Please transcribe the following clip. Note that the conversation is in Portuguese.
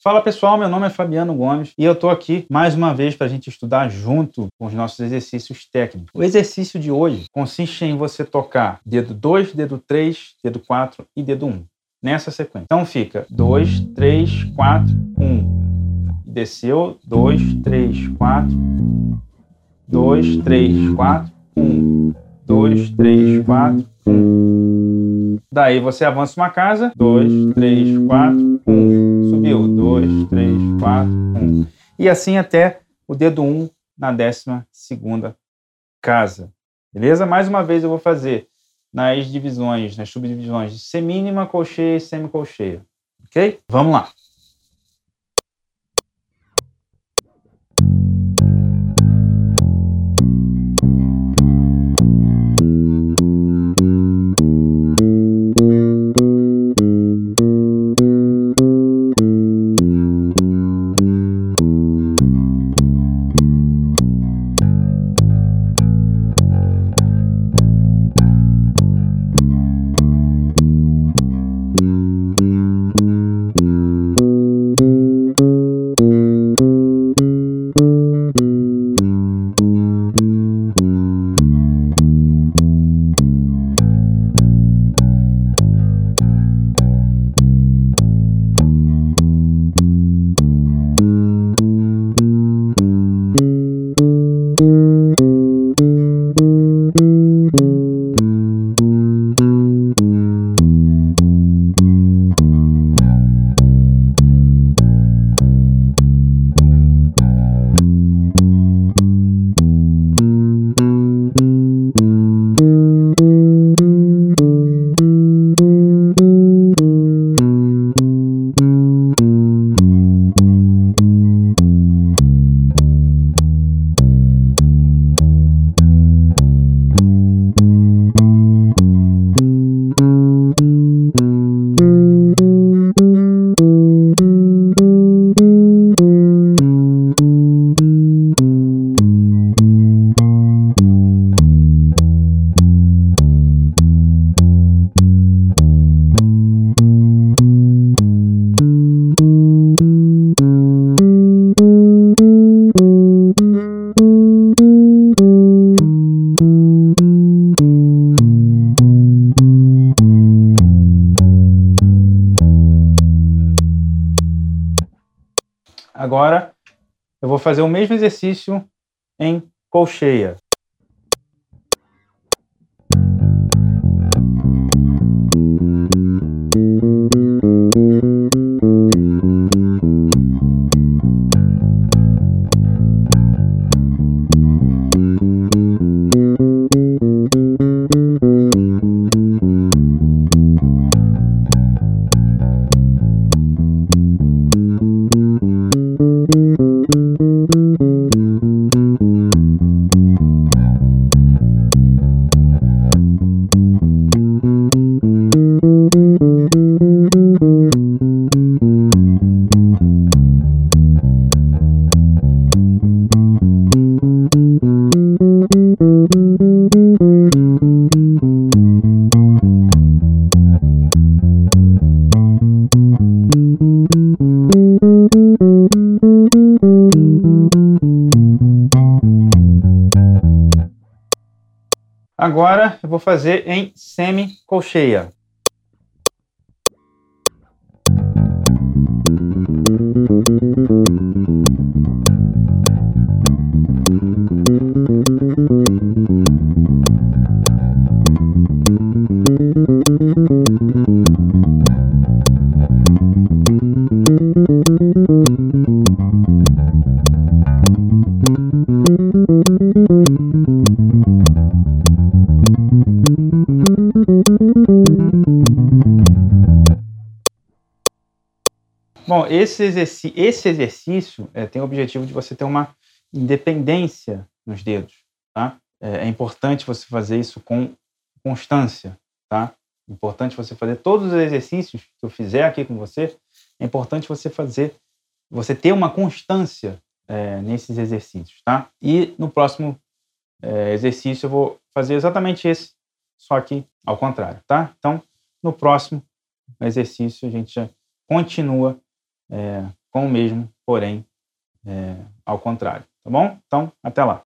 Fala pessoal, meu nome é Fabiano Gomes e eu estou aqui mais uma vez para a gente estudar junto com os nossos exercícios técnicos. O exercício de hoje consiste em você tocar dedo 2, dedo 3, dedo 4 e dedo 1, nessa sequência. Então fica 2, 3, 4, 1. Desceu, 2, 3, 4, 2, 3, 4, 1. 2, 3, 4, 1. Daí você avança uma casa, 2, 3, 4, 1 subiu. 2, 3, 4, 1. E assim até o dedo 1 na décima segunda casa. Beleza? Mais uma vez eu vou fazer nas divisões, nas subdivisões semínima, colcheia e semicolcheia. Ok? Vamos lá. Agora eu vou fazer o mesmo exercício em colcheia. Agora eu vou fazer em semi-colcheia. Bom, esse, esse exercício é, tem o objetivo de você ter uma independência nos dedos, tá? É, é, importante você fazer isso com constância, tá? É importante você fazer todos os exercícios que eu fizer aqui com você. É importante você fazer, você ter uma constância é, nesses exercícios, tá? E no próximo é, exercício eu vou fazer exatamente esse, só que ao contrário, tá? Então, no próximo exercício a gente já continua é, com o mesmo, porém é, ao contrário. Tá bom? Então, até lá.